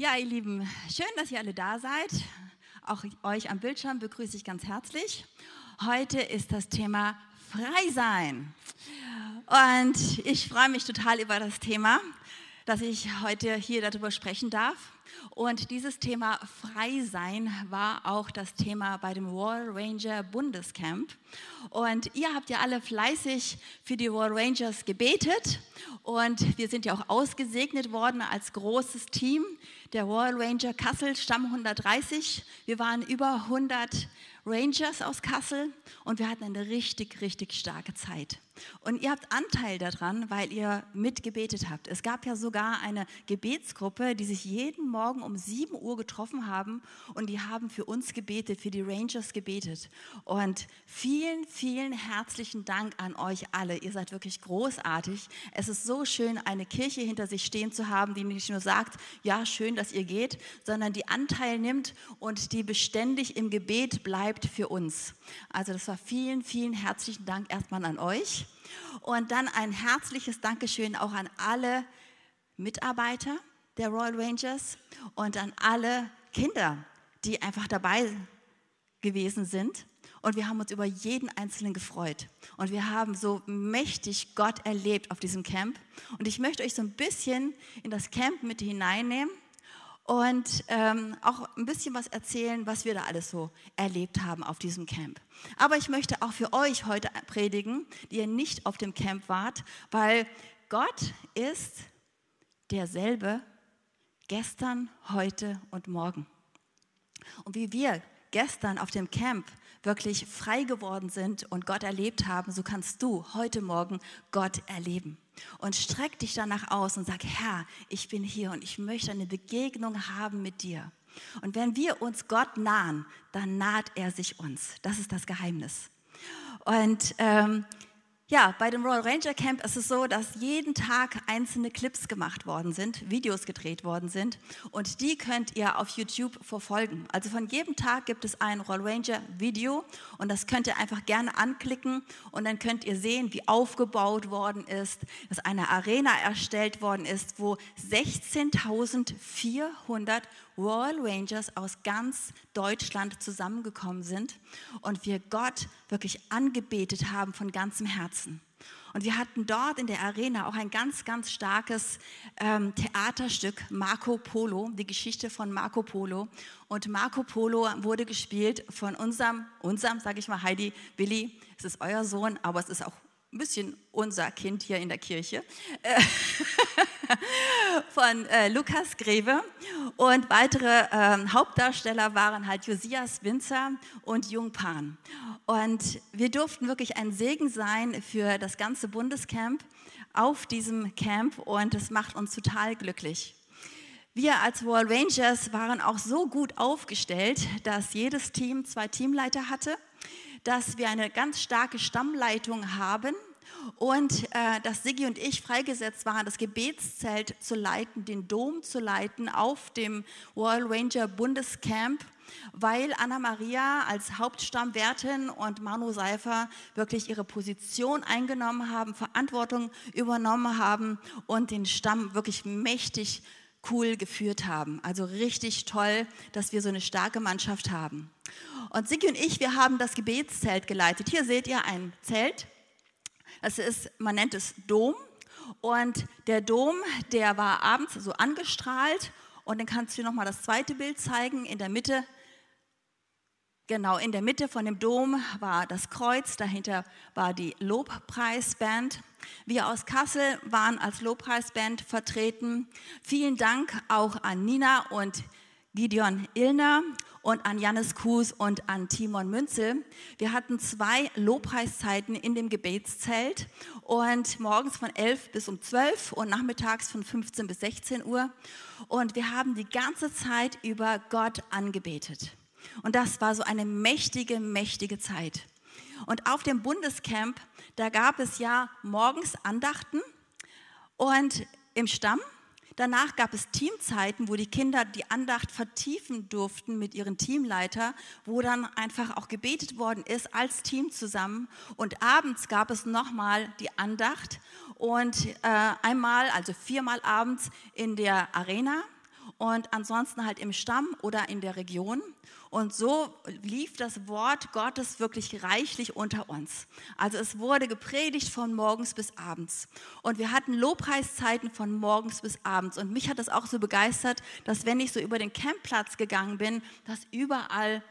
Ja, ihr Lieben, schön, dass ihr alle da seid. Auch euch am Bildschirm begrüße ich ganz herzlich. Heute ist das Thema Frei sein. Und ich freue mich total über das Thema, dass ich heute hier darüber sprechen darf. Und dieses Thema Frei sein war auch das Thema bei dem Royal Ranger Bundescamp. Und ihr habt ja alle fleißig für die Royal Rangers gebetet. Und wir sind ja auch ausgesegnet worden als großes Team der Royal Ranger Kassel Stamm 130. Wir waren über 100 Rangers aus Kassel und wir hatten eine richtig, richtig starke Zeit. Und ihr habt Anteil daran, weil ihr mitgebetet habt. Es gab ja sogar eine Gebetsgruppe, die sich jeden Morgen um 7 Uhr getroffen haben und die haben für uns gebetet, für die Rangers gebetet. Und vielen, vielen herzlichen Dank an euch alle. Ihr seid wirklich großartig. Es ist so schön, eine Kirche hinter sich stehen zu haben, die nicht nur sagt, ja, schön, dass ihr geht, sondern die Anteil nimmt und die beständig im Gebet bleibt für uns. Also das war vielen, vielen herzlichen Dank erstmal an euch. Und dann ein herzliches Dankeschön auch an alle Mitarbeiter der Royal Rangers und an alle Kinder, die einfach dabei gewesen sind. Und wir haben uns über jeden Einzelnen gefreut. Und wir haben so mächtig Gott erlebt auf diesem Camp. Und ich möchte euch so ein bisschen in das Camp mit hineinnehmen und ähm, auch ein bisschen was erzählen, was wir da alles so erlebt haben auf diesem Camp. Aber ich möchte auch für euch heute predigen, die ihr nicht auf dem Camp wart, weil Gott ist derselbe gestern, heute und morgen. Und wie wir gestern auf dem Camp wirklich frei geworden sind und Gott erlebt haben, so kannst du heute Morgen Gott erleben. Und streck dich danach aus und sag, Herr, ich bin hier und ich möchte eine Begegnung haben mit dir. Und wenn wir uns Gott nahen, dann naht er sich uns. Das ist das Geheimnis. Und ähm, ja, bei dem Royal Ranger Camp ist es so, dass jeden Tag einzelne Clips gemacht worden sind, Videos gedreht worden sind. Und die könnt ihr auf YouTube verfolgen. Also von jedem Tag gibt es ein Royal Ranger Video. Und das könnt ihr einfach gerne anklicken. Und dann könnt ihr sehen, wie aufgebaut worden ist, dass eine Arena erstellt worden ist, wo 16.400 Royal Rangers aus ganz Deutschland zusammengekommen sind und wir Gott wirklich angebetet haben von ganzem Herzen. Und wir hatten dort in der Arena auch ein ganz, ganz starkes ähm, Theaterstück, Marco Polo, die Geschichte von Marco Polo. Und Marco Polo wurde gespielt von unserem, unserem, sage ich mal, Heidi Willi. Es ist euer Sohn, aber es ist auch ein bisschen unser Kind hier in der Kirche. von äh, Lukas Greve. Und weitere äh, Hauptdarsteller waren halt Josias Winzer und Jung Pan. Und wir durften wirklich ein Segen sein für das ganze Bundescamp auf diesem Camp und es macht uns total glücklich. Wir als World Rangers waren auch so gut aufgestellt, dass jedes Team zwei Teamleiter hatte, dass wir eine ganz starke Stammleitung haben und äh, dass Siggi und ich freigesetzt waren, das Gebetszelt zu leiten, den Dom zu leiten auf dem Royal Ranger Bundescamp, weil Anna Maria als Hauptstammwärtin und Manu Seifer wirklich ihre Position eingenommen haben, Verantwortung übernommen haben und den Stamm wirklich mächtig cool geführt haben. Also richtig toll, dass wir so eine starke Mannschaft haben. Und Siggi und ich, wir haben das Gebetszelt geleitet. Hier seht ihr ein Zelt das ist, man nennt es Dom. Und der Dom, der war abends so angestrahlt. Und dann kannst du dir nochmal das zweite Bild zeigen. In der Mitte, genau, in der Mitte von dem Dom war das Kreuz. Dahinter war die Lobpreisband. Wir aus Kassel waren als Lobpreisband vertreten. Vielen Dank auch an Nina und Gideon Illner und an Jannis Kuhs und an Timon Münzel. Wir hatten zwei Lobpreiszeiten in dem Gebetszelt und morgens von 11 bis um 12 und nachmittags von 15 bis 16 Uhr. Und wir haben die ganze Zeit über Gott angebetet. Und das war so eine mächtige, mächtige Zeit. Und auf dem Bundescamp, da gab es ja morgens Andachten und im Stamm Danach gab es Teamzeiten, wo die Kinder die Andacht vertiefen durften mit ihren Teamleiter, wo dann einfach auch gebetet worden ist als Team zusammen. Und abends gab es nochmal die Andacht und äh, einmal, also viermal abends in der Arena und ansonsten halt im Stamm oder in der Region. Und so lief das Wort Gottes wirklich reichlich unter uns. Also es wurde gepredigt von morgens bis abends. Und wir hatten Lobpreiszeiten von morgens bis abends. Und mich hat das auch so begeistert, dass wenn ich so über den Campplatz gegangen bin, dass überall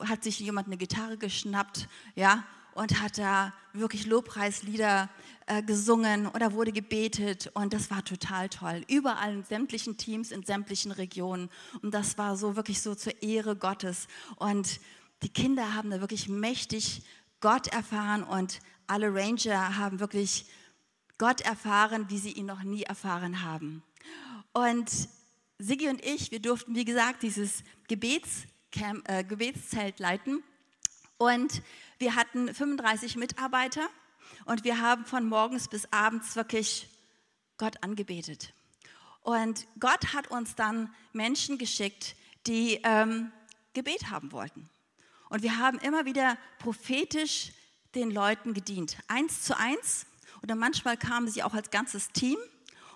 hat sich jemand eine Gitarre geschnappt, ja, und hat da wirklich Lobpreislieder äh, gesungen oder wurde gebetet und das war total toll. Überall in sämtlichen Teams, in sämtlichen Regionen und das war so wirklich so zur Ehre Gottes und die Kinder haben da wirklich mächtig Gott erfahren und alle Ranger haben wirklich Gott erfahren, wie sie ihn noch nie erfahren haben. Und Sigi und ich, wir durften, wie gesagt, dieses Gebetscamp, äh, Gebetszelt leiten. Und wir hatten 35 Mitarbeiter und wir haben von morgens bis abends wirklich Gott angebetet. Und Gott hat uns dann Menschen geschickt, die ähm, Gebet haben wollten. Und wir haben immer wieder prophetisch den Leuten gedient. Eins zu eins. Oder manchmal kamen sie auch als ganzes Team.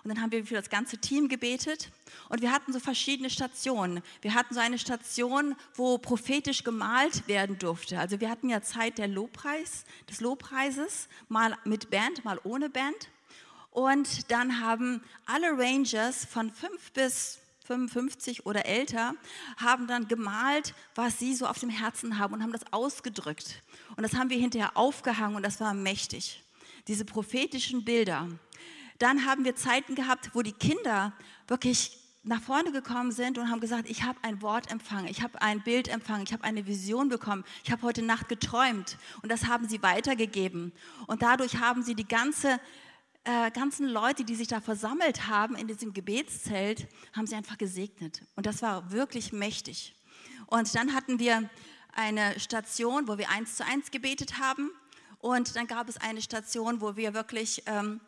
Und dann haben wir für das ganze Team gebetet. Und wir hatten so verschiedene Stationen. Wir hatten so eine Station, wo prophetisch gemalt werden durfte. Also wir hatten ja Zeit der Lobpreis, des Lobpreises, mal mit Band, mal ohne Band. Und dann haben alle Rangers von fünf bis 55 oder älter, haben dann gemalt, was sie so auf dem Herzen haben und haben das ausgedrückt. Und das haben wir hinterher aufgehangen und das war mächtig. Diese prophetischen Bilder. Dann haben wir Zeiten gehabt, wo die Kinder wirklich nach vorne gekommen sind und haben gesagt, ich habe ein Wort empfangen, ich habe ein Bild empfangen, ich habe eine Vision bekommen, ich habe heute Nacht geträumt und das haben sie weitergegeben. Und dadurch haben sie die ganze, äh, ganzen Leute, die sich da versammelt haben in diesem Gebetszelt, haben sie einfach gesegnet. Und das war wirklich mächtig. Und dann hatten wir eine Station, wo wir eins zu eins gebetet haben. Und dann gab es eine Station, wo wir wirklich ähm,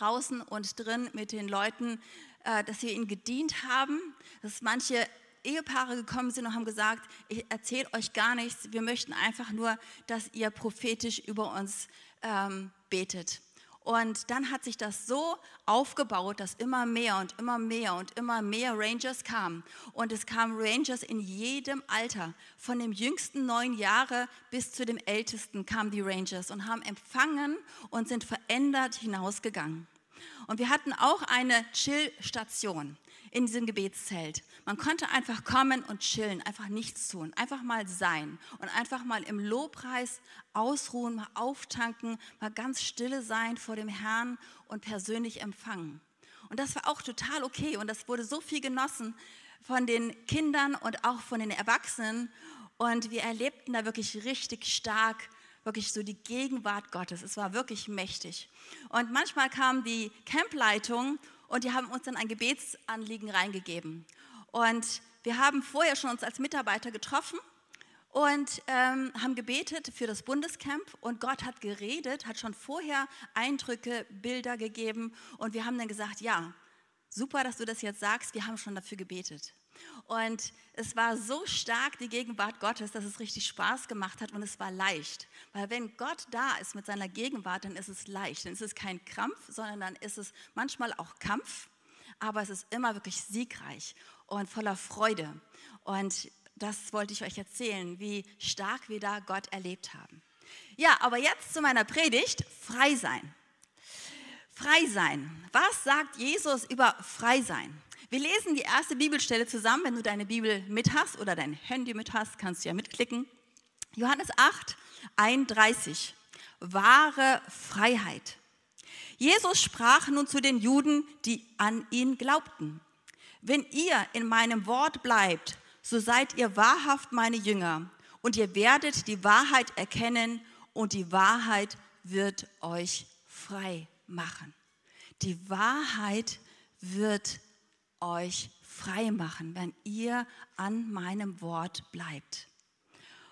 draußen und drin mit den Leuten, äh, dass wir ihnen gedient haben, dass manche Ehepaare gekommen sind und haben gesagt, ich erzähle euch gar nichts, wir möchten einfach nur, dass ihr prophetisch über uns ähm, betet. Und dann hat sich das so aufgebaut, dass immer mehr und immer mehr und immer mehr Rangers kamen. Und es kamen Rangers in jedem Alter. Von dem jüngsten neun Jahre bis zu dem ältesten kamen die Rangers und haben empfangen und sind verändert hinausgegangen. Und wir hatten auch eine Chill-Station in diesem Gebetszelt. Man konnte einfach kommen und chillen, einfach nichts tun, einfach mal sein und einfach mal im Lobpreis ausruhen, mal auftanken, mal ganz stille sein vor dem Herrn und persönlich empfangen. Und das war auch total okay und das wurde so viel genossen von den Kindern und auch von den Erwachsenen. Und wir erlebten da wirklich richtig stark wirklich so die Gegenwart Gottes. Es war wirklich mächtig. Und manchmal kam die Campleitung und die haben uns dann ein Gebetsanliegen reingegeben. Und wir haben vorher schon uns als Mitarbeiter getroffen und ähm, haben gebetet für das Bundescamp und Gott hat geredet, hat schon vorher Eindrücke, Bilder gegeben und wir haben dann gesagt, ja, super, dass du das jetzt sagst, wir haben schon dafür gebetet. Und es war so stark die Gegenwart Gottes, dass es richtig Spaß gemacht hat und es war leicht. Weil wenn Gott da ist mit seiner Gegenwart, dann ist es leicht. Dann ist es kein Krampf, sondern dann ist es manchmal auch Kampf, aber es ist immer wirklich siegreich und voller Freude. Und das wollte ich euch erzählen, wie stark wir da Gott erlebt haben. Ja, aber jetzt zu meiner Predigt, frei sein. Frei sein. Was sagt Jesus über frei sein? Wir lesen die erste Bibelstelle zusammen. Wenn du deine Bibel mit hast oder dein Handy mit hast, kannst du ja mitklicken. Johannes 8, 31. Wahre Freiheit. Jesus sprach nun zu den Juden, die an ihn glaubten. Wenn ihr in meinem Wort bleibt, so seid ihr wahrhaft meine Jünger und ihr werdet die Wahrheit erkennen und die Wahrheit wird euch frei machen. Die Wahrheit wird euch frei machen, wenn ihr an meinem Wort bleibt.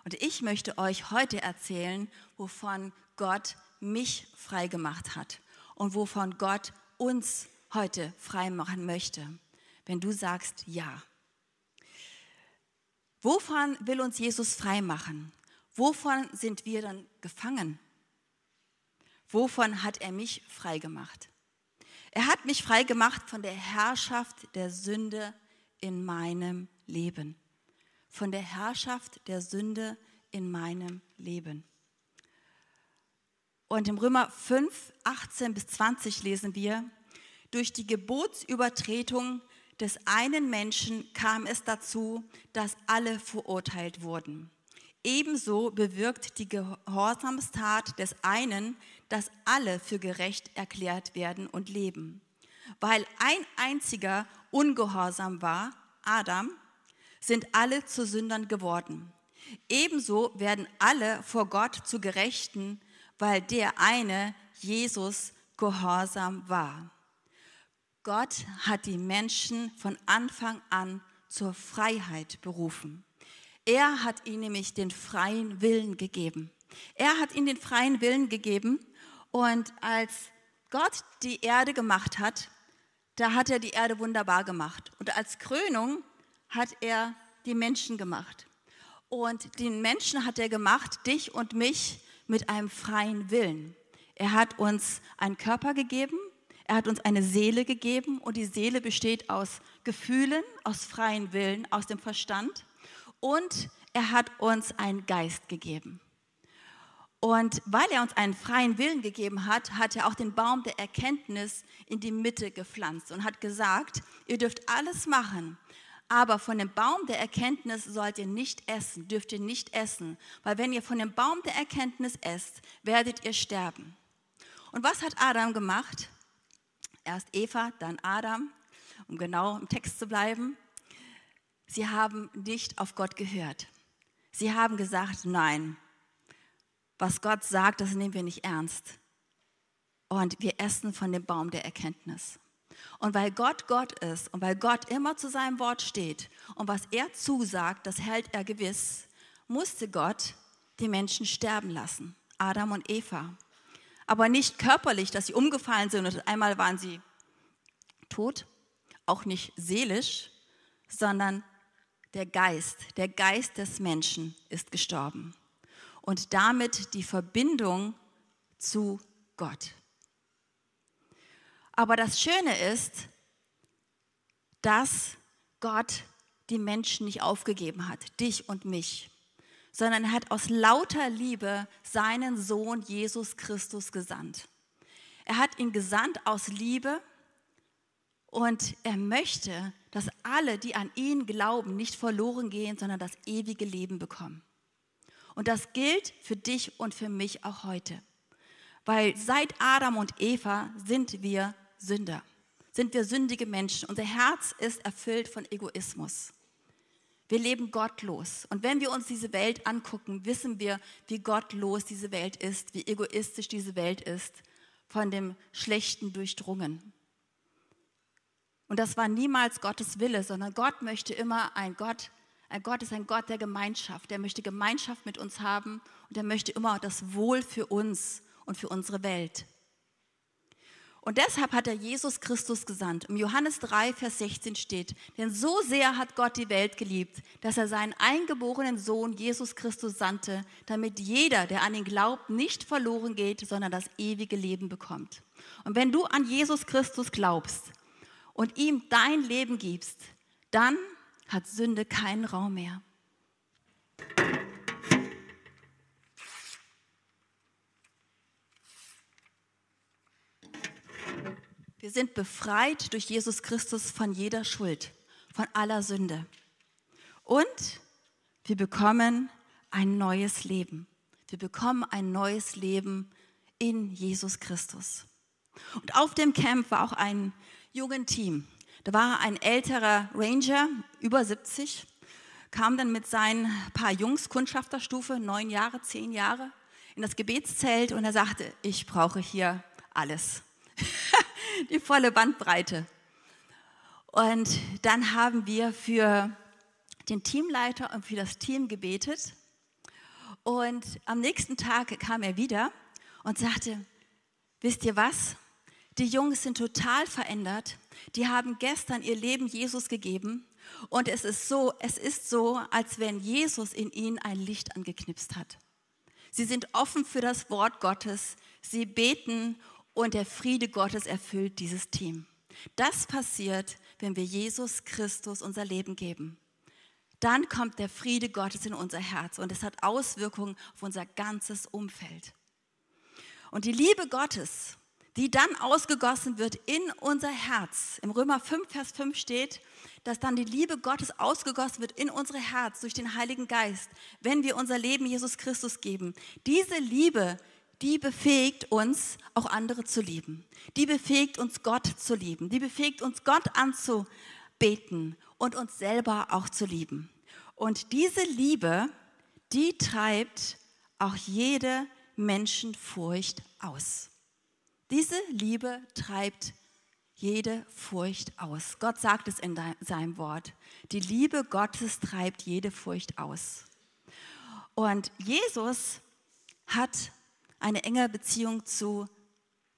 Und ich möchte euch heute erzählen, wovon Gott mich frei gemacht hat und wovon Gott uns heute frei machen möchte, wenn du sagst ja. Wovon will uns Jesus frei machen? Wovon sind wir dann gefangen? Wovon hat er mich frei gemacht? Er hat mich frei gemacht von der Herrschaft der Sünde in meinem Leben. Von der Herrschaft der Sünde in meinem Leben. Und im Römer 5, 18 bis 20 lesen wir, durch die Gebotsübertretung des einen Menschen kam es dazu, dass alle verurteilt wurden. Ebenso bewirkt die Gehorsamstat des einen, dass alle für gerecht erklärt werden und leben. Weil ein einziger ungehorsam war, Adam, sind alle zu Sündern geworden. Ebenso werden alle vor Gott zu Gerechten, weil der eine, Jesus, gehorsam war. Gott hat die Menschen von Anfang an zur Freiheit berufen. Er hat ihnen nämlich den freien Willen gegeben. Er hat ihnen den freien Willen gegeben und als Gott die Erde gemacht hat, da hat er die Erde wunderbar gemacht. Und als Krönung hat er die Menschen gemacht. Und den Menschen hat er gemacht, dich und mich, mit einem freien Willen. Er hat uns einen Körper gegeben, er hat uns eine Seele gegeben und die Seele besteht aus Gefühlen, aus freien Willen, aus dem Verstand und er hat uns einen Geist gegeben. Und weil er uns einen freien Willen gegeben hat, hat er auch den Baum der Erkenntnis in die Mitte gepflanzt und hat gesagt, ihr dürft alles machen, aber von dem Baum der Erkenntnis sollt ihr nicht essen, dürft ihr nicht essen, weil wenn ihr von dem Baum der Erkenntnis esst, werdet ihr sterben. Und was hat Adam gemacht? Erst Eva, dann Adam, um genau im Text zu bleiben. Sie haben nicht auf Gott gehört. Sie haben gesagt, nein, was Gott sagt, das nehmen wir nicht ernst. Und wir essen von dem Baum der Erkenntnis. Und weil Gott Gott ist und weil Gott immer zu seinem Wort steht und was er zusagt, das hält er gewiss, musste Gott die Menschen sterben lassen, Adam und Eva aber nicht körperlich, dass sie umgefallen sind und einmal waren sie tot, auch nicht seelisch, sondern der Geist, der Geist des Menschen ist gestorben und damit die Verbindung zu Gott. Aber das Schöne ist, dass Gott die Menschen nicht aufgegeben hat, dich und mich sondern er hat aus lauter Liebe seinen Sohn Jesus Christus gesandt. Er hat ihn gesandt aus Liebe und er möchte, dass alle, die an ihn glauben, nicht verloren gehen, sondern das ewige Leben bekommen. Und das gilt für dich und für mich auch heute. Weil seit Adam und Eva sind wir Sünder, sind wir sündige Menschen. Unser Herz ist erfüllt von Egoismus. Wir leben gottlos. Und wenn wir uns diese Welt angucken, wissen wir, wie gottlos diese Welt ist, wie egoistisch diese Welt ist, von dem Schlechten durchdrungen. Und das war niemals Gottes Wille, sondern Gott möchte immer ein Gott, Gott ist ein Gott der Gemeinschaft. Der möchte Gemeinschaft mit uns haben und er möchte immer das Wohl für uns und für unsere Welt. Und deshalb hat er Jesus Christus gesandt. Im Johannes 3, Vers 16 steht, denn so sehr hat Gott die Welt geliebt, dass er seinen eingeborenen Sohn Jesus Christus sandte, damit jeder, der an ihn glaubt, nicht verloren geht, sondern das ewige Leben bekommt. Und wenn du an Jesus Christus glaubst und ihm dein Leben gibst, dann hat Sünde keinen Raum mehr. Wir sind befreit durch Jesus Christus von jeder Schuld, von aller Sünde. Und wir bekommen ein neues Leben. Wir bekommen ein neues Leben in Jesus Christus. Und auf dem Camp war auch ein jungen Team. Da war ein älterer Ranger, über 70, kam dann mit seinen paar Jungs, Kundschafterstufe, neun Jahre, zehn Jahre, in das Gebetszelt und er sagte, ich brauche hier alles. die volle Bandbreite. Und dann haben wir für den Teamleiter und für das Team gebetet. Und am nächsten Tag kam er wieder und sagte, wisst ihr was? Die Jungs sind total verändert. Die haben gestern ihr Leben Jesus gegeben. Und es ist so, es ist so, als wenn Jesus in ihnen ein Licht angeknipst hat. Sie sind offen für das Wort Gottes. Sie beten und der Friede Gottes erfüllt dieses Team. Das passiert, wenn wir Jesus Christus unser Leben geben. Dann kommt der Friede Gottes in unser Herz und es hat Auswirkungen auf unser ganzes Umfeld. Und die Liebe Gottes, die dann ausgegossen wird in unser Herz. Im Römer 5, Vers 5 steht, dass dann die Liebe Gottes ausgegossen wird in unser Herz durch den Heiligen Geist, wenn wir unser Leben Jesus Christus geben. Diese Liebe, die befähigt uns, auch andere zu lieben. Die befähigt uns, Gott zu lieben. Die befähigt uns, Gott anzubeten und uns selber auch zu lieben. Und diese Liebe, die treibt auch jede Menschenfurcht aus. Diese Liebe treibt jede Furcht aus. Gott sagt es in seinem Wort. Die Liebe Gottes treibt jede Furcht aus. Und Jesus hat eine enge Beziehung zu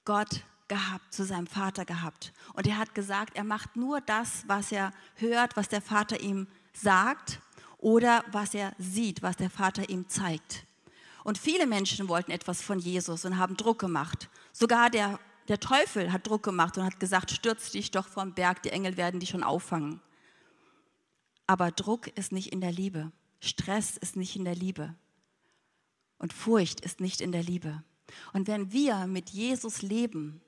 Gott gehabt, zu seinem Vater gehabt. Und er hat gesagt, er macht nur das, was er hört, was der Vater ihm sagt oder was er sieht, was der Vater ihm zeigt. Und viele Menschen wollten etwas von Jesus und haben Druck gemacht. Sogar der, der Teufel hat Druck gemacht und hat gesagt, stürz dich doch vom Berg, die Engel werden dich schon auffangen. Aber Druck ist nicht in der Liebe. Stress ist nicht in der Liebe. Und Furcht ist nicht in der Liebe. Und wenn wir mit Jesus leben,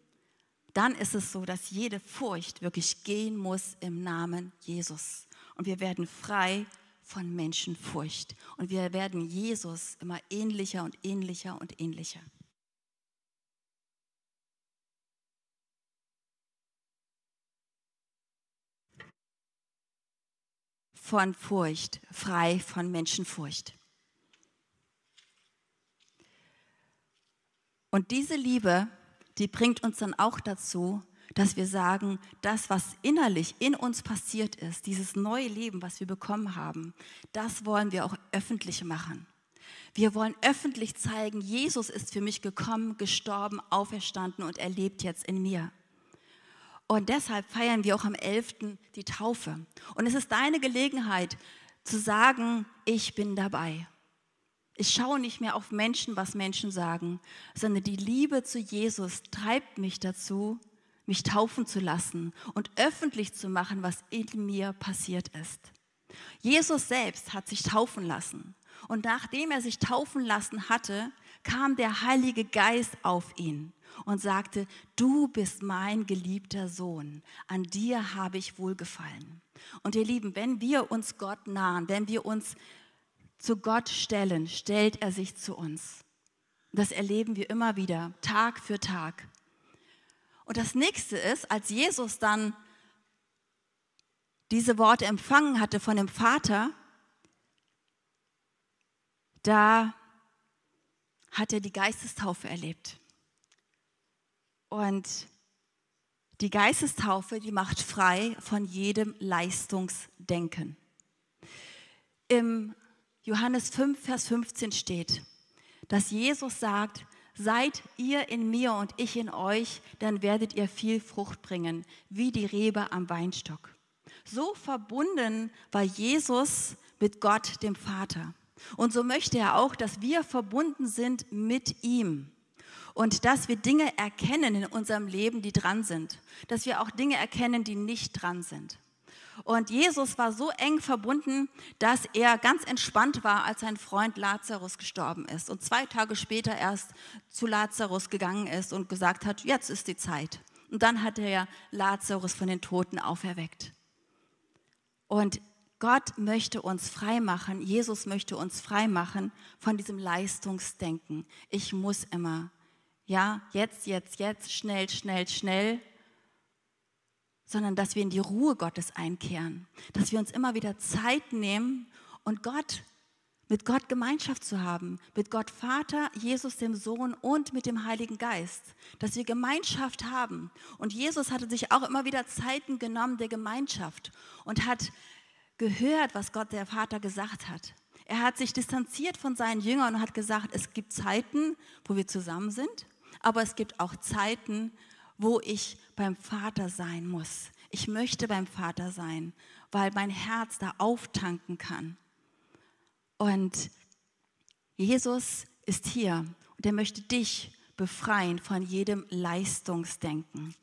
dann ist es so, dass jede Furcht wirklich gehen muss im Namen Jesus. Und wir werden frei von Menschenfurcht. Und wir werden Jesus immer ähnlicher und ähnlicher und ähnlicher. Von Furcht, frei von Menschenfurcht. Und diese Liebe, die bringt uns dann auch dazu, dass wir sagen, das, was innerlich in uns passiert ist, dieses neue Leben, was wir bekommen haben, das wollen wir auch öffentlich machen. Wir wollen öffentlich zeigen, Jesus ist für mich gekommen, gestorben, auferstanden und er lebt jetzt in mir. Und deshalb feiern wir auch am 11. die Taufe. Und es ist deine Gelegenheit zu sagen, ich bin dabei. Ich schaue nicht mehr auf Menschen, was Menschen sagen, sondern die Liebe zu Jesus treibt mich dazu, mich taufen zu lassen und öffentlich zu machen, was in mir passiert ist. Jesus selbst hat sich taufen lassen. Und nachdem er sich taufen lassen hatte, kam der Heilige Geist auf ihn und sagte, du bist mein geliebter Sohn, an dir habe ich wohlgefallen. Und ihr Lieben, wenn wir uns Gott nahen, wenn wir uns zu Gott stellen, stellt er sich zu uns. Das erleben wir immer wieder, Tag für Tag. Und das nächste ist, als Jesus dann diese Worte empfangen hatte von dem Vater, da hat er die Geistestaufe erlebt. Und die Geistestaufe, die macht frei von jedem Leistungsdenken. Im Johannes 5, Vers 15 steht, dass Jesus sagt, Seid ihr in mir und ich in euch, dann werdet ihr viel Frucht bringen, wie die Rebe am Weinstock. So verbunden war Jesus mit Gott, dem Vater. Und so möchte er auch, dass wir verbunden sind mit ihm. Und dass wir Dinge erkennen in unserem Leben, die dran sind. Dass wir auch Dinge erkennen, die nicht dran sind. Und Jesus war so eng verbunden, dass er ganz entspannt war, als sein Freund Lazarus gestorben ist und zwei Tage später erst zu Lazarus gegangen ist und gesagt hat, jetzt ist die Zeit. Und dann hat er Lazarus von den Toten auferweckt. Und Gott möchte uns frei machen, Jesus möchte uns frei machen von diesem Leistungsdenken. Ich muss immer, ja, jetzt, jetzt, jetzt, schnell, schnell, schnell sondern dass wir in die Ruhe Gottes einkehren, dass wir uns immer wieder Zeit nehmen und Gott mit Gott Gemeinschaft zu haben, mit Gott Vater, Jesus dem Sohn und mit dem Heiligen Geist, dass wir Gemeinschaft haben. Und Jesus hatte sich auch immer wieder Zeiten genommen der Gemeinschaft und hat gehört, was Gott der Vater gesagt hat. Er hat sich distanziert von seinen Jüngern und hat gesagt, es gibt Zeiten, wo wir zusammen sind, aber es gibt auch Zeiten, wo ich beim Vater sein muss. Ich möchte beim Vater sein, weil mein Herz da auftanken kann. Und Jesus ist hier und er möchte dich befreien von jedem Leistungsdenken.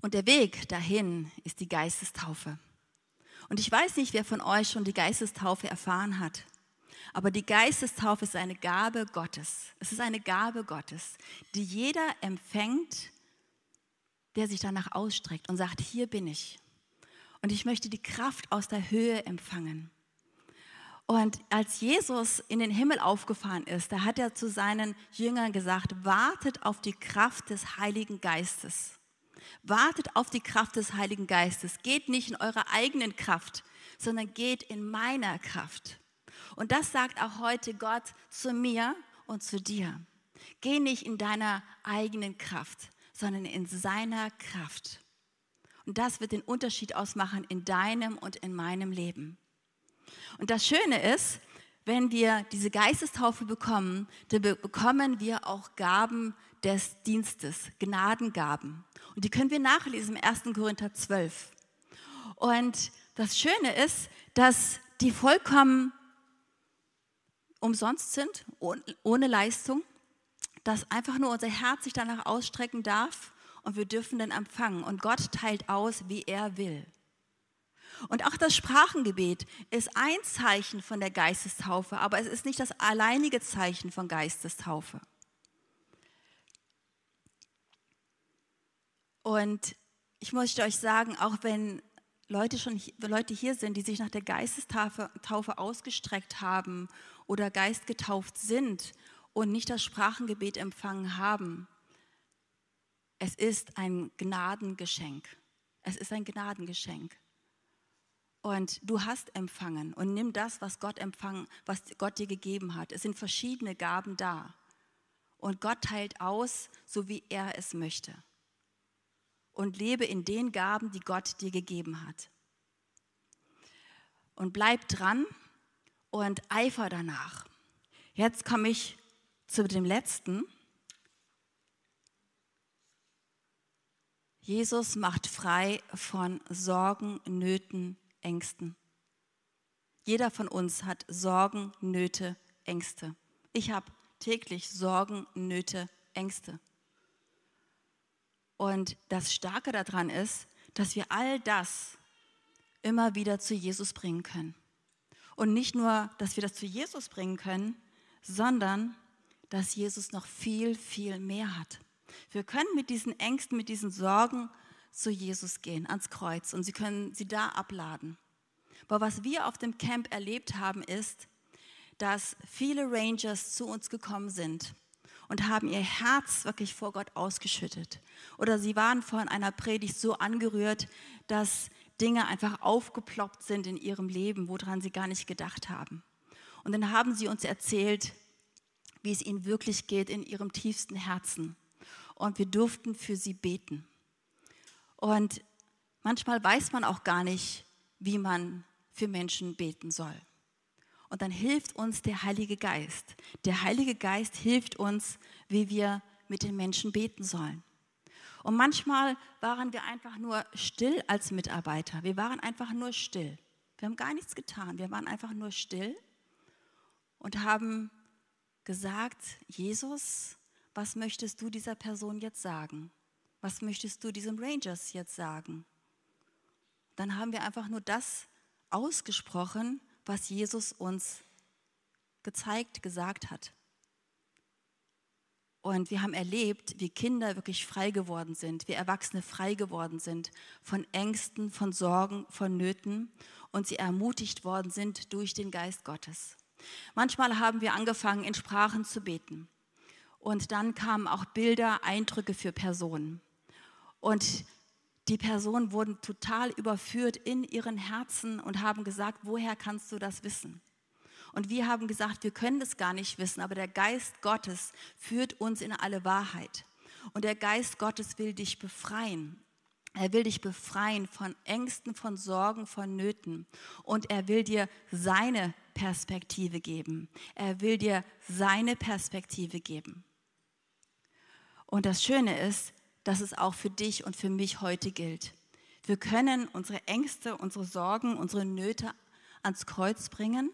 Und der Weg dahin ist die Geistestaufe. Und ich weiß nicht, wer von euch schon die Geistestaufe erfahren hat. Aber die Geistestaufe ist eine Gabe Gottes. Es ist eine Gabe Gottes, die jeder empfängt, der sich danach ausstreckt und sagt, hier bin ich. Und ich möchte die Kraft aus der Höhe empfangen. Und als Jesus in den Himmel aufgefahren ist, da hat er zu seinen Jüngern gesagt, wartet auf die Kraft des Heiligen Geistes. Wartet auf die Kraft des Heiligen Geistes. Geht nicht in eurer eigenen Kraft, sondern geht in meiner Kraft. Und das sagt auch heute Gott zu mir und zu dir. Geh nicht in deiner eigenen Kraft, sondern in seiner Kraft. Und das wird den Unterschied ausmachen in deinem und in meinem Leben. Und das Schöne ist, wenn wir diese Geistestaufe bekommen, dann bekommen wir auch Gaben des Dienstes, Gnadengaben. Und die können wir nachlesen im 1. Korinther 12. Und das Schöne ist, dass die vollkommen umsonst sind, ohne Leistung, dass einfach nur unser Herz sich danach ausstrecken darf und wir dürfen dann empfangen. Und Gott teilt aus, wie er will. Und auch das Sprachengebet ist ein Zeichen von der Geistestaufe, aber es ist nicht das alleinige Zeichen von Geistestaufe. Und ich möchte euch sagen, auch wenn Leute schon Leute hier sind, die sich nach der Geistestaufe ausgestreckt haben oder geistgetauft sind und nicht das Sprachengebet empfangen haben, es ist ein Gnadengeschenk. Es ist ein Gnadengeschenk. Und du hast empfangen und nimm das, was Gott empfangen, was Gott dir gegeben hat. Es sind verschiedene Gaben da. Und Gott teilt aus, so wie er es möchte. Und lebe in den Gaben, die Gott dir gegeben hat. Und bleib dran und eifer danach. Jetzt komme ich zu dem letzten. Jesus macht frei von Sorgen, Nöten, Ängsten. Jeder von uns hat Sorgen, Nöte, Ängste. Ich habe täglich Sorgen, Nöte, Ängste. Und das Starke daran ist, dass wir all das immer wieder zu Jesus bringen können. Und nicht nur, dass wir das zu Jesus bringen können, sondern dass Jesus noch viel, viel mehr hat. Wir können mit diesen Ängsten, mit diesen Sorgen zu Jesus gehen, ans Kreuz und sie können sie da abladen. Aber was wir auf dem Camp erlebt haben, ist, dass viele Rangers zu uns gekommen sind und haben ihr Herz wirklich vor Gott ausgeschüttet. Oder sie waren von einer Predigt so angerührt, dass Dinge einfach aufgeploppt sind in ihrem Leben, woran sie gar nicht gedacht haben. Und dann haben sie uns erzählt, wie es ihnen wirklich geht in ihrem tiefsten Herzen und wir durften für sie beten. Und manchmal weiß man auch gar nicht, wie man für Menschen beten soll. Und dann hilft uns der Heilige Geist. Der Heilige Geist hilft uns, wie wir mit den Menschen beten sollen. Und manchmal waren wir einfach nur still als Mitarbeiter. Wir waren einfach nur still. Wir haben gar nichts getan. Wir waren einfach nur still und haben gesagt, Jesus, was möchtest du dieser Person jetzt sagen? Was möchtest du diesem Rangers jetzt sagen? Dann haben wir einfach nur das ausgesprochen, was Jesus uns gezeigt, gesagt hat. Und wir haben erlebt, wie Kinder wirklich frei geworden sind, wie Erwachsene frei geworden sind von Ängsten, von Sorgen, von Nöten und sie ermutigt worden sind durch den Geist Gottes. Manchmal haben wir angefangen, in Sprachen zu beten. Und dann kamen auch Bilder, Eindrücke für Personen. Und die Personen wurden total überführt in ihren Herzen und haben gesagt, woher kannst du das wissen? Und wir haben gesagt, wir können das gar nicht wissen, aber der Geist Gottes führt uns in alle Wahrheit. Und der Geist Gottes will dich befreien. Er will dich befreien von Ängsten, von Sorgen, von Nöten. Und er will dir seine Perspektive geben. Er will dir seine Perspektive geben. Und das Schöne ist, dass es auch für dich und für mich heute gilt. Wir können unsere Ängste, unsere Sorgen, unsere Nöte ans Kreuz bringen.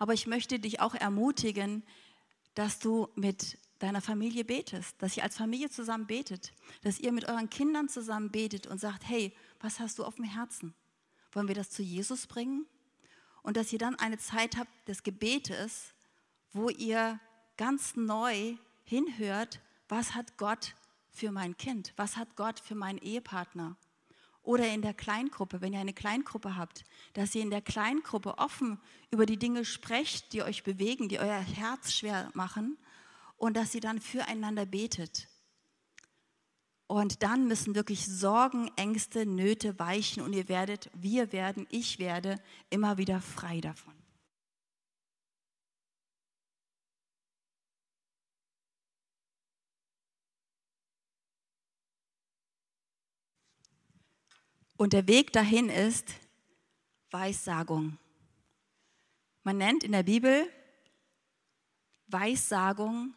Aber ich möchte dich auch ermutigen, dass du mit deiner Familie betest, dass ihr als Familie zusammen betet, dass ihr mit euren Kindern zusammen betet und sagt, hey, was hast du auf dem Herzen? Wollen wir das zu Jesus bringen? Und dass ihr dann eine Zeit habt des Gebetes, wo ihr ganz neu hinhört, was hat Gott für mein Kind? Was hat Gott für meinen Ehepartner? Oder in der Kleingruppe, wenn ihr eine Kleingruppe habt, dass ihr in der Kleingruppe offen über die Dinge sprecht, die euch bewegen, die euer Herz schwer machen und dass ihr dann füreinander betet. Und dann müssen wirklich Sorgen, Ängste, Nöte weichen und ihr werdet, wir werden, ich werde immer wieder frei davon. Und der Weg dahin ist Weissagung. Man nennt in der Bibel Weissagung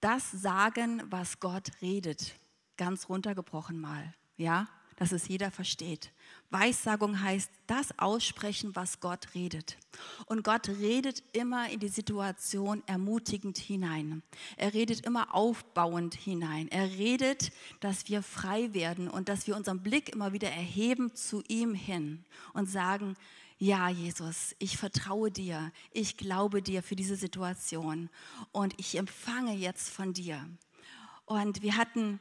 das Sagen, was Gott redet. Ganz runtergebrochen mal, ja, dass es jeder versteht. Weissagung heißt das Aussprechen, was Gott redet. Und Gott redet immer in die Situation ermutigend hinein. Er redet immer aufbauend hinein. Er redet, dass wir frei werden und dass wir unseren Blick immer wieder erheben zu ihm hin und sagen, ja, Jesus, ich vertraue dir, ich glaube dir für diese Situation und ich empfange jetzt von dir. Und wir hatten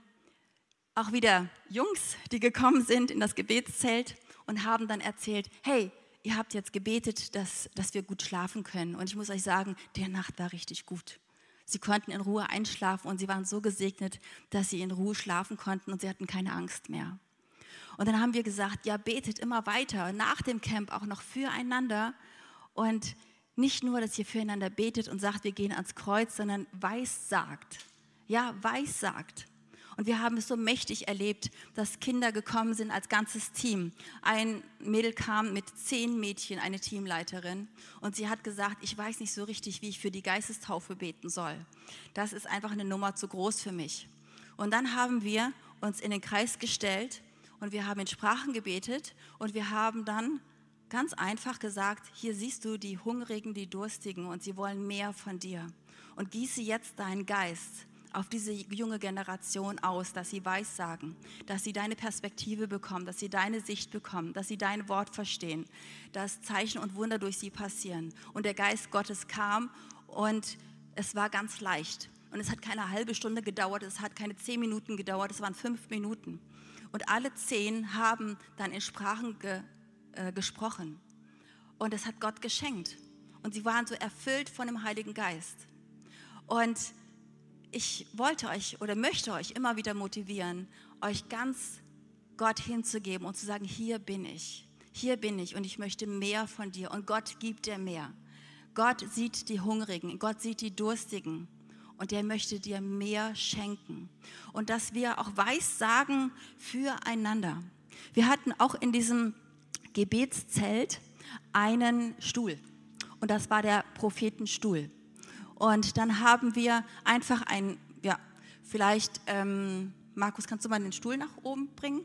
auch wieder Jungs, die gekommen sind in das Gebetszelt und haben dann erzählt, hey, ihr habt jetzt gebetet, dass, dass wir gut schlafen können. Und ich muss euch sagen, der Nacht war richtig gut. Sie konnten in Ruhe einschlafen und sie waren so gesegnet, dass sie in Ruhe schlafen konnten und sie hatten keine Angst mehr. Und dann haben wir gesagt, ja, betet immer weiter, nach dem Camp auch noch füreinander. Und nicht nur, dass ihr füreinander betet und sagt, wir gehen ans Kreuz, sondern weiß sagt. Ja, weiß sagt. Und wir haben es so mächtig erlebt, dass Kinder gekommen sind als ganzes Team. Ein Mädel kam mit zehn Mädchen, eine Teamleiterin, und sie hat gesagt, ich weiß nicht so richtig, wie ich für die Geistestaufe beten soll. Das ist einfach eine Nummer zu groß für mich. Und dann haben wir uns in den Kreis gestellt und wir haben in Sprachen gebetet und wir haben dann ganz einfach gesagt, hier siehst du die Hungrigen, die Durstigen und sie wollen mehr von dir. Und gieße jetzt deinen Geist auf diese junge Generation aus, dass sie weissagen, dass sie deine Perspektive bekommen, dass sie deine Sicht bekommen, dass sie dein Wort verstehen, dass Zeichen und Wunder durch sie passieren. Und der Geist Gottes kam und es war ganz leicht. Und es hat keine halbe Stunde gedauert, es hat keine zehn Minuten gedauert, es waren fünf Minuten. Und alle zehn haben dann in Sprachen ge, äh, gesprochen. Und es hat Gott geschenkt. Und sie waren so erfüllt von dem Heiligen Geist. Und ich wollte euch oder möchte euch immer wieder motivieren, euch ganz Gott hinzugeben und zu sagen, hier bin ich, hier bin ich und ich möchte mehr von dir und Gott gibt dir mehr. Gott sieht die Hungrigen, Gott sieht die Durstigen und er möchte dir mehr schenken. Und dass wir auch weiß sagen füreinander. Wir hatten auch in diesem Gebetszelt einen Stuhl und das war der Prophetenstuhl. Und dann haben wir einfach ein, ja, vielleicht, ähm, Markus, kannst du mal den Stuhl nach oben bringen?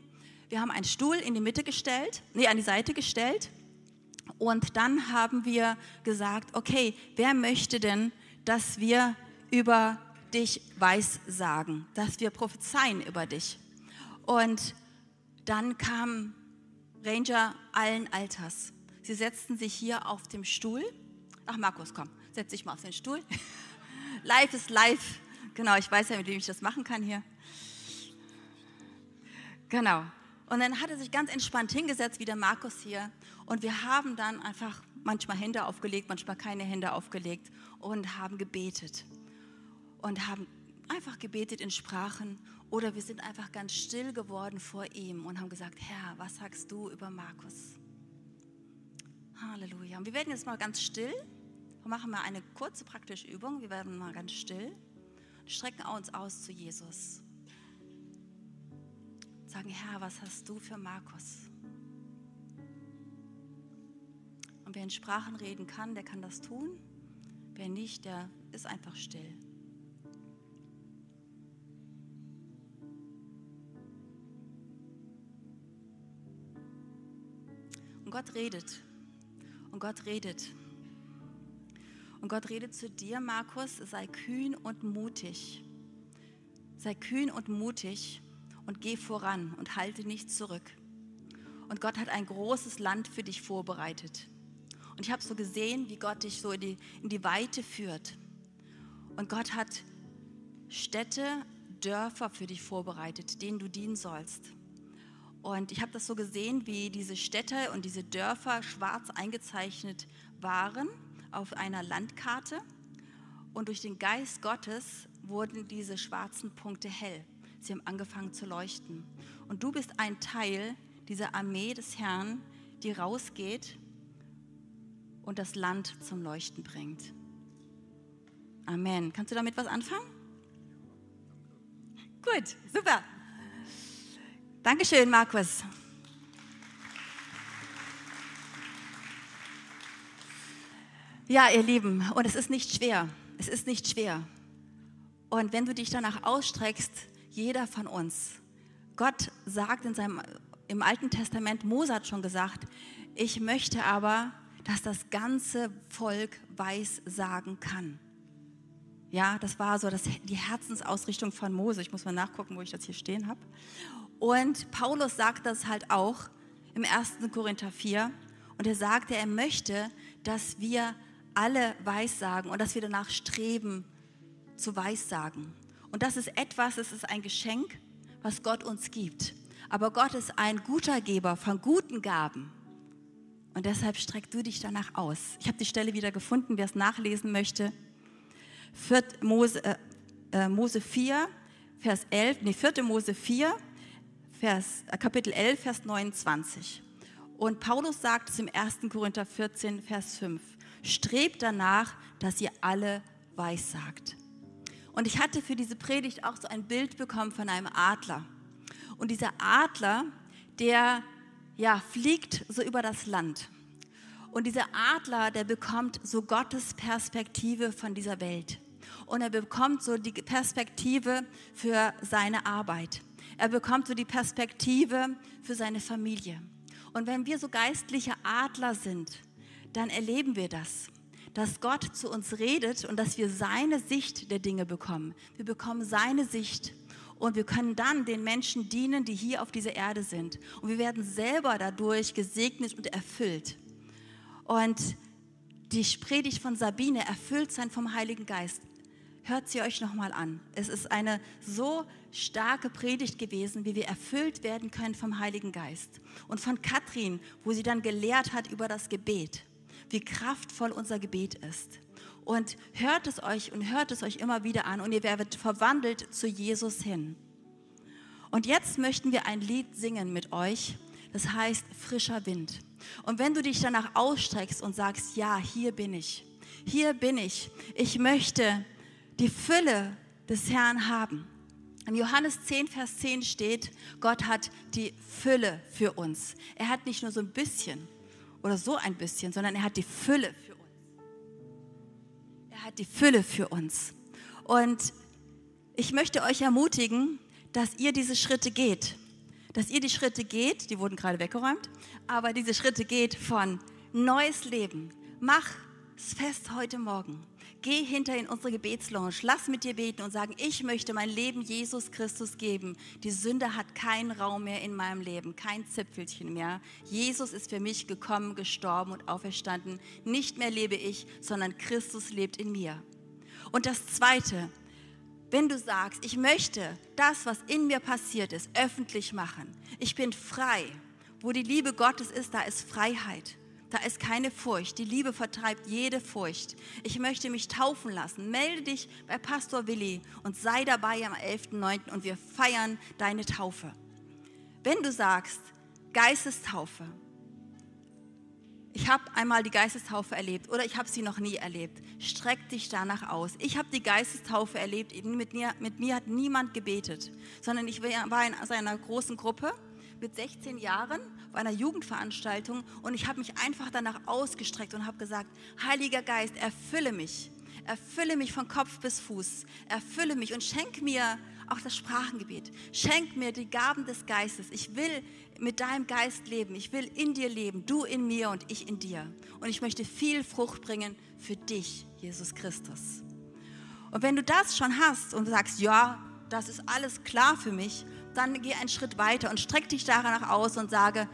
Wir haben einen Stuhl in die Mitte gestellt, nee, an die Seite gestellt. Und dann haben wir gesagt, okay, wer möchte denn, dass wir über dich weissagen, dass wir prophezeien über dich? Und dann kam Ranger allen Alters. Sie setzten sich hier auf dem Stuhl. Ach, Markus, komm. Setz dich mal auf den Stuhl. live ist live. Genau, ich weiß ja, mit wem ich das machen kann hier. Genau. Und dann hat er sich ganz entspannt hingesetzt, wie der Markus hier. Und wir haben dann einfach manchmal Hände aufgelegt, manchmal keine Hände aufgelegt und haben gebetet. Und haben einfach gebetet in Sprachen. Oder wir sind einfach ganz still geworden vor ihm und haben gesagt, Herr, was sagst du über Markus? Halleluja. Und wir werden jetzt mal ganz still. Wir machen mal eine kurze praktische Übung. Wir werden mal ganz still und strecken uns aus zu Jesus. Sagen, Herr, was hast du für Markus? Und wer in Sprachen reden kann, der kann das tun. Wer nicht, der ist einfach still. Und Gott redet. Und Gott redet. Und Gott redet zu dir, Markus, sei kühn und mutig. sei kühn und mutig und geh voran und halte nicht zurück. Und Gott hat ein großes Land für dich vorbereitet. Und ich habe so gesehen, wie Gott dich so in die, in die Weite führt. Und Gott hat Städte, Dörfer für dich vorbereitet, denen du dienen sollst. Und ich habe das so gesehen, wie diese Städte und diese Dörfer schwarz eingezeichnet waren auf einer Landkarte. Und durch den Geist Gottes wurden diese schwarzen Punkte hell. Sie haben angefangen zu leuchten. Und du bist ein Teil dieser Armee des Herrn, die rausgeht und das Land zum Leuchten bringt. Amen. Kannst du damit was anfangen? Gut, super. Dankeschön, Markus. Ja, ihr Lieben, und es ist nicht schwer. Es ist nicht schwer. Und wenn du dich danach ausstreckst, jeder von uns, Gott sagt in seinem, im Alten Testament, Mose hat schon gesagt, ich möchte aber, dass das ganze Volk weiß sagen kann. Ja, das war so das, die Herzensausrichtung von Mose. Ich muss mal nachgucken, wo ich das hier stehen habe. Und Paulus sagt das halt auch im 1. Korinther 4. Und er sagte, er möchte, dass wir alle Weissagen und dass wir danach streben zu Weissagen. Und das ist etwas, es ist ein Geschenk, was Gott uns gibt. Aber Gott ist ein guter Geber von guten Gaben. Und deshalb streck du dich danach aus. Ich habe die Stelle wieder gefunden, wer es nachlesen möchte. 4. Mose, äh, äh, Mose 4, Vers 11, nee, 4. Mose 4, Vers, äh, Kapitel 11, Vers 29. Und Paulus sagt es im 1. Korinther 14, Vers 5. Strebt danach, dass ihr alle weissagt. Und ich hatte für diese Predigt auch so ein Bild bekommen von einem Adler. Und dieser Adler, der ja, fliegt so über das Land. Und dieser Adler, der bekommt so Gottes Perspektive von dieser Welt. Und er bekommt so die Perspektive für seine Arbeit. Er bekommt so die Perspektive für seine Familie. Und wenn wir so geistliche Adler sind, dann erleben wir das, dass Gott zu uns redet und dass wir seine Sicht der Dinge bekommen. Wir bekommen seine Sicht und wir können dann den Menschen dienen, die hier auf dieser Erde sind. Und wir werden selber dadurch gesegnet und erfüllt. Und die Predigt von Sabine erfüllt sein vom Heiligen Geist hört sie euch nochmal an. Es ist eine so starke Predigt gewesen, wie wir erfüllt werden können vom Heiligen Geist. Und von Katrin, wo sie dann gelehrt hat über das Gebet, wie kraftvoll unser Gebet ist. Und hört es euch und hört es euch immer wieder an und ihr werdet verwandelt zu Jesus hin. Und jetzt möchten wir ein Lied singen mit euch, das heißt frischer Wind. Und wenn du dich danach ausstreckst und sagst, ja, hier bin ich, hier bin ich, ich möchte die Fülle des Herrn haben. In Johannes 10, Vers 10 steht, Gott hat die Fülle für uns. Er hat nicht nur so ein bisschen oder so ein bisschen, sondern er hat die Fülle für uns. Er hat die Fülle für uns. Und ich möchte euch ermutigen, dass ihr diese Schritte geht. Dass ihr die Schritte geht, die wurden gerade weggeräumt, aber diese Schritte geht von neues Leben. Mach es fest heute Morgen. Geh hinter in unsere Gebetslounge, lass mit dir beten und sagen, ich möchte mein Leben Jesus Christus geben. Die Sünde hat keinen Raum mehr in meinem Leben, kein Zipfelchen mehr. Jesus ist für mich gekommen, gestorben und auferstanden. Nicht mehr lebe ich, sondern Christus lebt in mir. Und das Zweite, wenn du sagst, ich möchte das, was in mir passiert ist, öffentlich machen. Ich bin frei. Wo die Liebe Gottes ist, da ist Freiheit. Da ist keine Furcht. Die Liebe vertreibt jede Furcht. Ich möchte mich taufen lassen. Melde dich bei Pastor Willi und sei dabei am 11.09. und wir feiern deine Taufe. Wenn du sagst, Geistestaufe, ich habe einmal die Geistestaufe erlebt oder ich habe sie noch nie erlebt. Streck dich danach aus. Ich habe die Geistestaufe erlebt. Mit mir, mit mir hat niemand gebetet, sondern ich war in einer großen Gruppe mit 16 Jahren bei einer Jugendveranstaltung und ich habe mich einfach danach ausgestreckt und habe gesagt, Heiliger Geist, erfülle mich. Erfülle mich von Kopf bis Fuß. Erfülle mich und schenk mir auch das Sprachengebet. Schenk mir die Gaben des Geistes. Ich will mit deinem Geist leben. Ich will in dir leben. Du in mir und ich in dir. Und ich möchte viel Frucht bringen für dich, Jesus Christus. Und wenn du das schon hast und sagst, ja, das ist alles klar für mich, dann geh einen Schritt weiter und streck dich danach aus und sage,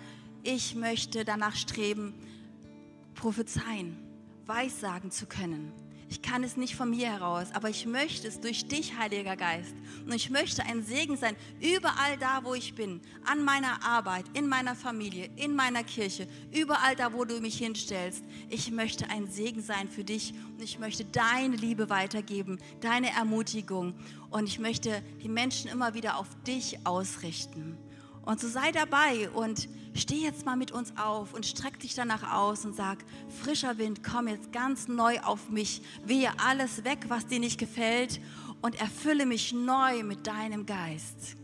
ich möchte danach streben, prophezeien, weissagen zu können. Ich kann es nicht von mir heraus, aber ich möchte es durch dich, Heiliger Geist. Und ich möchte ein Segen sein, überall da, wo ich bin, an meiner Arbeit, in meiner Familie, in meiner Kirche, überall da, wo du mich hinstellst. Ich möchte ein Segen sein für dich und ich möchte deine Liebe weitergeben, deine Ermutigung. Und ich möchte die Menschen immer wieder auf dich ausrichten. Und so sei dabei und steh jetzt mal mit uns auf und streck dich danach aus und sag, frischer Wind, komm jetzt ganz neu auf mich, wehe alles weg, was dir nicht gefällt und erfülle mich neu mit deinem Geist.